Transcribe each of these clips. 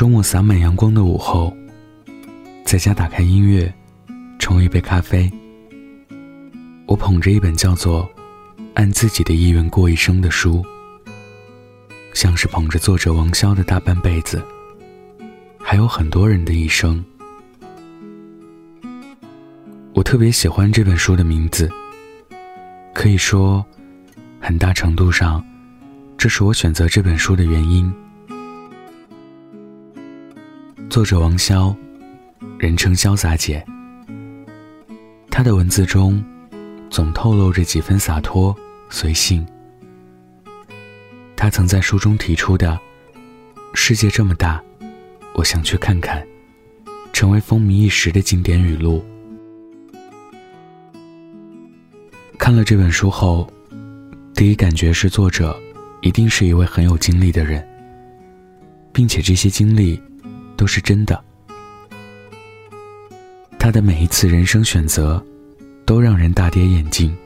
周末洒满阳光的午后，在家打开音乐，冲一杯咖啡。我捧着一本叫做《按自己的意愿过一生》的书，像是捧着作者王潇的大半辈子，还有很多人的一生。我特别喜欢这本书的名字，可以说，很大程度上，这是我选择这本书的原因。作者王潇，人称潇洒姐。她的文字中，总透露着几分洒脱随性。她曾在书中提出的“世界这么大，我想去看看”，成为风靡一时的经典语录。看了这本书后，第一感觉是作者一定是一位很有经历的人，并且这些经历。都是真的。他的每一次人生选择，都让人大跌眼镜。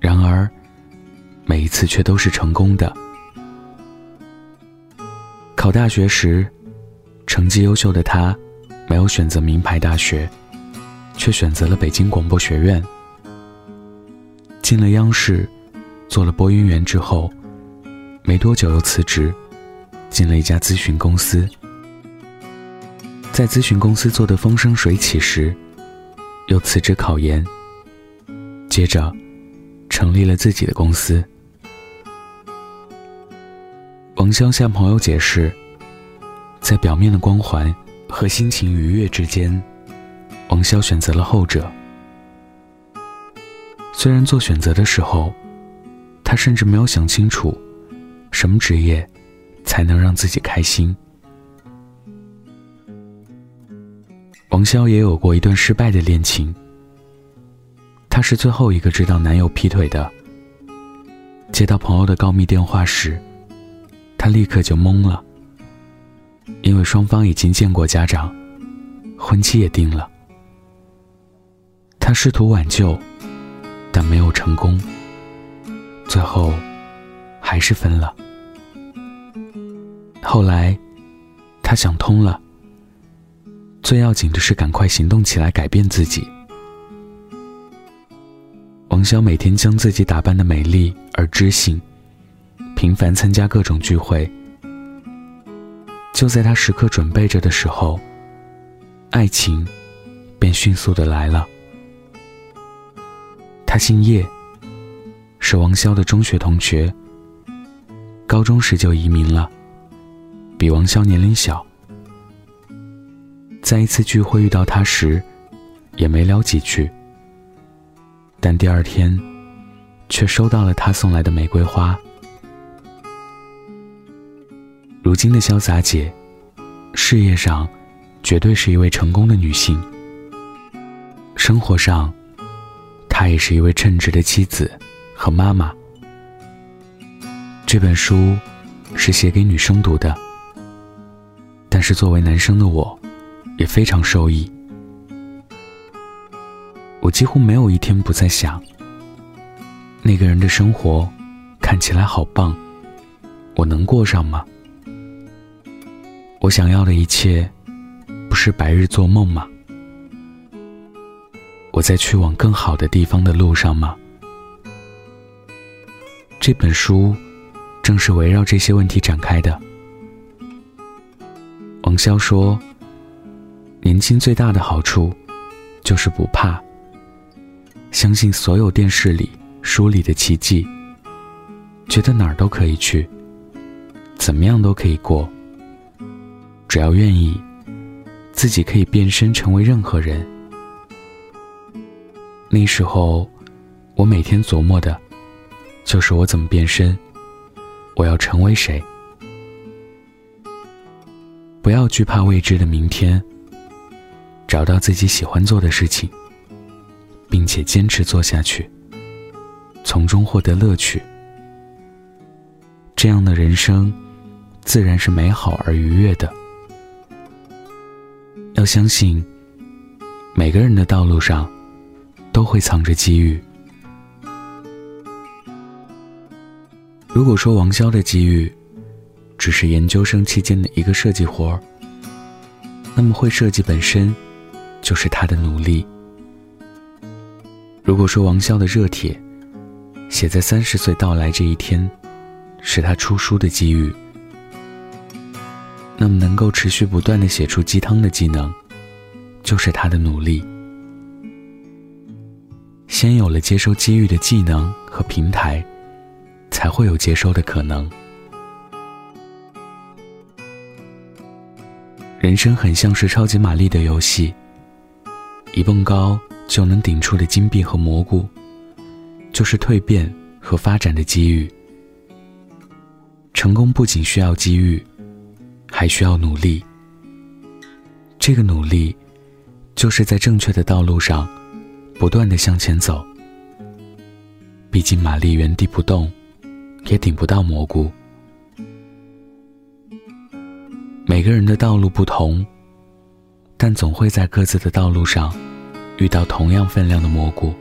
然而，每一次却都是成功的。考大学时，成绩优秀的他，没有选择名牌大学，却选择了北京广播学院。进了央视，做了播音员之后，没多久又辞职，进了一家咨询公司。在咨询公司做的风生水起时，又辞职考研。接着，成立了自己的公司。王潇向朋友解释，在表面的光环和心情愉悦之间，王潇选择了后者。虽然做选择的时候，他甚至没有想清楚，什么职业才能让自己开心。王潇也有过一段失败的恋情。她是最后一个知道男友劈腿的。接到朋友的告密电话时，她立刻就懵了，因为双方已经见过家长，婚期也定了。她试图挽救，但没有成功，最后还是分了。后来，她想通了。最要紧的是赶快行动起来，改变自己。王潇每天将自己打扮的美丽而知性，频繁参加各种聚会。就在他时刻准备着的时候，爱情便迅速的来了。他姓叶，是王潇的中学同学，高中时就移民了，比王潇年龄小。在一次聚会遇到他时，也没聊几句。但第二天，却收到了他送来的玫瑰花。如今的潇洒姐，事业上绝对是一位成功的女性。生活上，她也是一位称职的妻子和妈妈。这本书是写给女生读的，但是作为男生的我。也非常受益。我几乎没有一天不在想，那个人的生活看起来好棒，我能过上吗？我想要的一切，不是白日做梦吗？我在去往更好的地方的路上吗？这本书正是围绕这些问题展开的。王潇说。年轻最大的好处，就是不怕。相信所有电视里、书里的奇迹，觉得哪儿都可以去，怎么样都可以过。只要愿意，自己可以变身成为任何人。那时候，我每天琢磨的，就是我怎么变身，我要成为谁。不要惧怕未知的明天。找到自己喜欢做的事情，并且坚持做下去，从中获得乐趣，这样的人生自然是美好而愉悦的。要相信，每个人的道路上都会藏着机遇。如果说王潇的机遇只是研究生期间的一个设计活儿，那么会设计本身就是他的努力。如果说王潇的热帖写在三十岁到来这一天，是他出书的机遇，那么能够持续不断的写出鸡汤的技能，就是他的努力。先有了接收机遇的技能和平台，才会有接收的可能。人生很像是超级玛丽的游戏，一蹦高。就能顶出的金币和蘑菇，就是蜕变和发展的机遇。成功不仅需要机遇，还需要努力。这个努力，就是在正确的道路上，不断的向前走。毕竟玛丽原地不动，也顶不到蘑菇。每个人的道路不同，但总会在各自的道路上。遇到同样分量的蘑菇，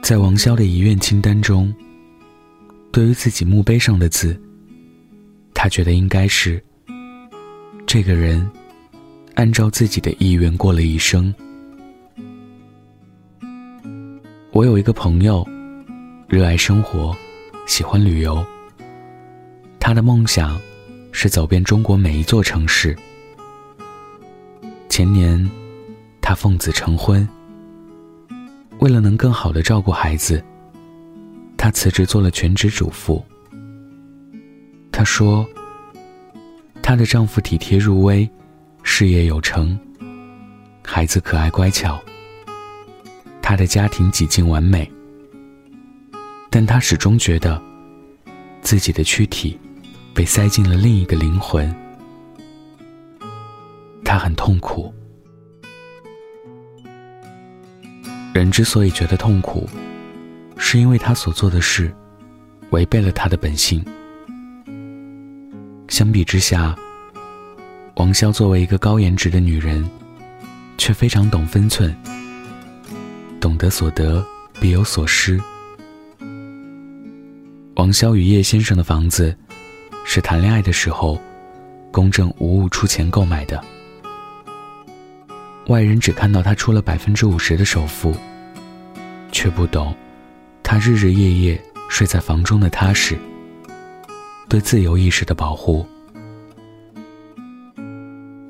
在王潇的遗愿清单中，对于自己墓碑上的字，他觉得应该是：这个人按照自己的意愿过了一生。我有一个朋友，热爱生活，喜欢旅游。他的梦想是走遍中国每一座城市。前年，他奉子成婚。为了能更好的照顾孩子，他辞职做了全职主妇。她说：“她的丈夫体贴入微，事业有成，孩子可爱乖巧，她的家庭几近完美。但她始终觉得，自己的躯体被塞进了另一个灵魂。”他很痛苦。人之所以觉得痛苦，是因为他所做的事违背了他的本性。相比之下，王潇作为一个高颜值的女人，却非常懂分寸，懂得所得必有所失。王潇与叶先生的房子，是谈恋爱的时候，公证无误出钱购买的。外人只看到他出了百分之五十的首付，却不懂他日日夜夜睡在房中的踏实，对自由意识的保护。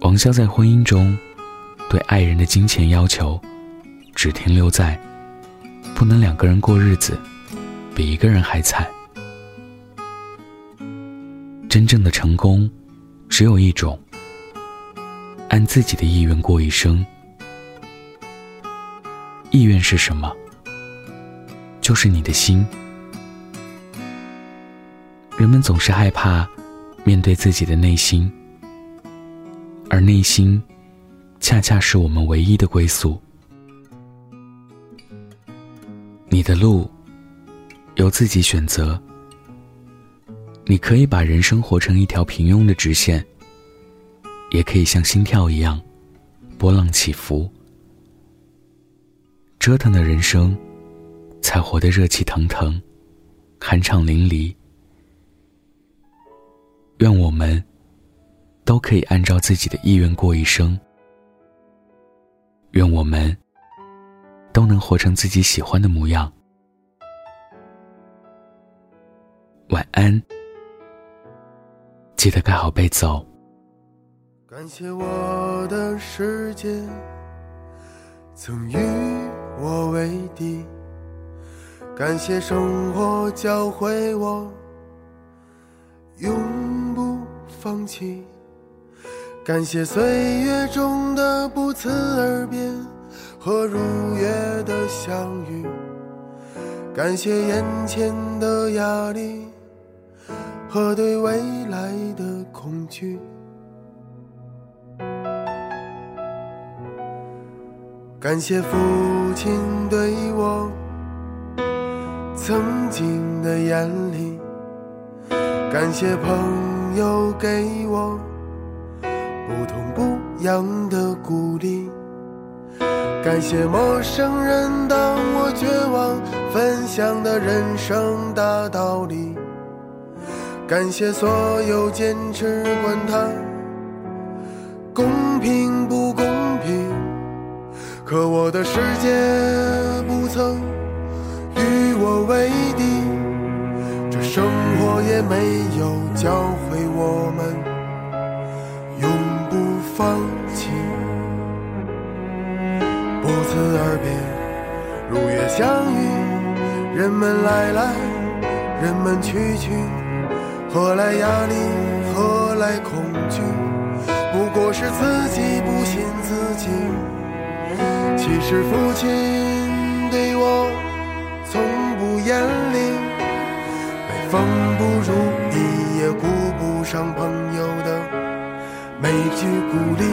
王潇在婚姻中对爱人的金钱要求，只停留在不能两个人过日子比一个人还惨。真正的成功，只有一种。按自己的意愿过一生，意愿是什么？就是你的心。人们总是害怕面对自己的内心，而内心恰恰是我们唯一的归宿。你的路由自己选择，你可以把人生活成一条平庸的直线。也可以像心跳一样，波浪起伏。折腾的人生，才活得热气腾腾，酣畅淋漓。愿我们都可以按照自己的意愿过一生。愿我们都能活成自己喜欢的模样。晚安，记得盖好被子哦。感谢我的世界曾与我为敌，感谢生活教会我永不放弃，感谢岁月中的不辞而别和如约的相遇，感谢眼前的压力和对未来的恐惧。感谢父亲对我曾经的严厉，感谢朋友给我不痛不痒的鼓励，感谢陌生人当我绝望分享的人生大道理。感谢所有坚持管它公平不公，可我的世界不曾与我为敌，这生活也没有教会我们永不放弃。不辞而别，如约相遇，人们来来，人们去去。何来压力？何来恐惧？不过是自己不信自己。其实父亲对我从不严厉，每逢不如意也顾不上朋友的每句鼓励。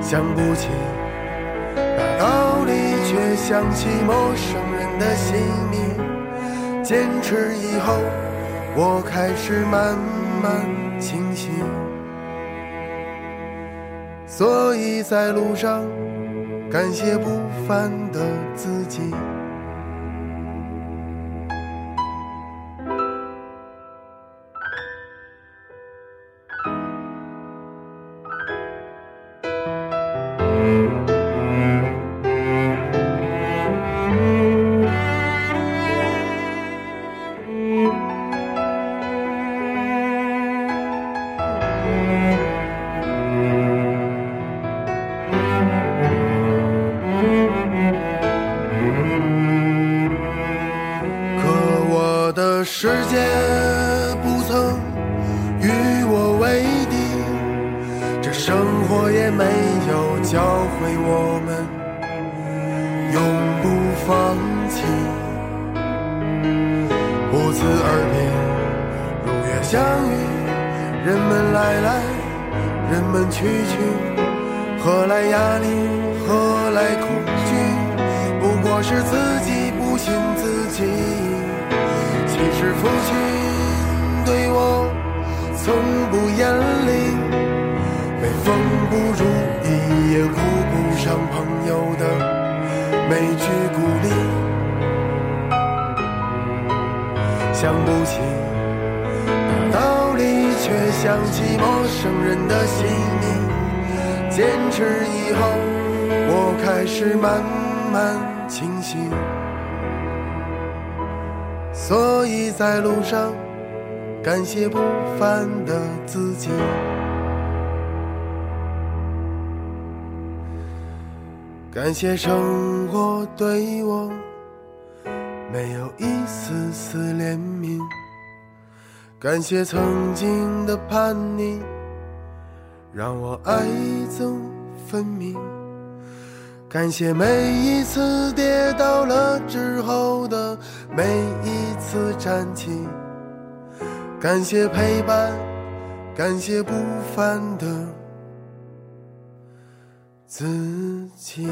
想不起大道理，却想起陌生人的姓名。坚持以后，我开始慢慢清醒，所以在路上感谢不凡的自己。会我们永不放弃。不辞而别，如约相遇，人们来来，人们去去，何来压力？何来恐惧？不过是自己不信自己。其实父亲对我从不严厉，风不如意也顾不上朋友的每句鼓励。想不起道理，却想起陌生人的姓名。坚持以后，我开始慢慢清醒。所以在路上，感谢不凡的自己，感谢生活对我没有一丝丝怜悯，感谢曾经的叛逆，让我爱憎分明。感谢每一次跌倒了之后的每一次站起，感谢陪伴，感谢不凡的自己。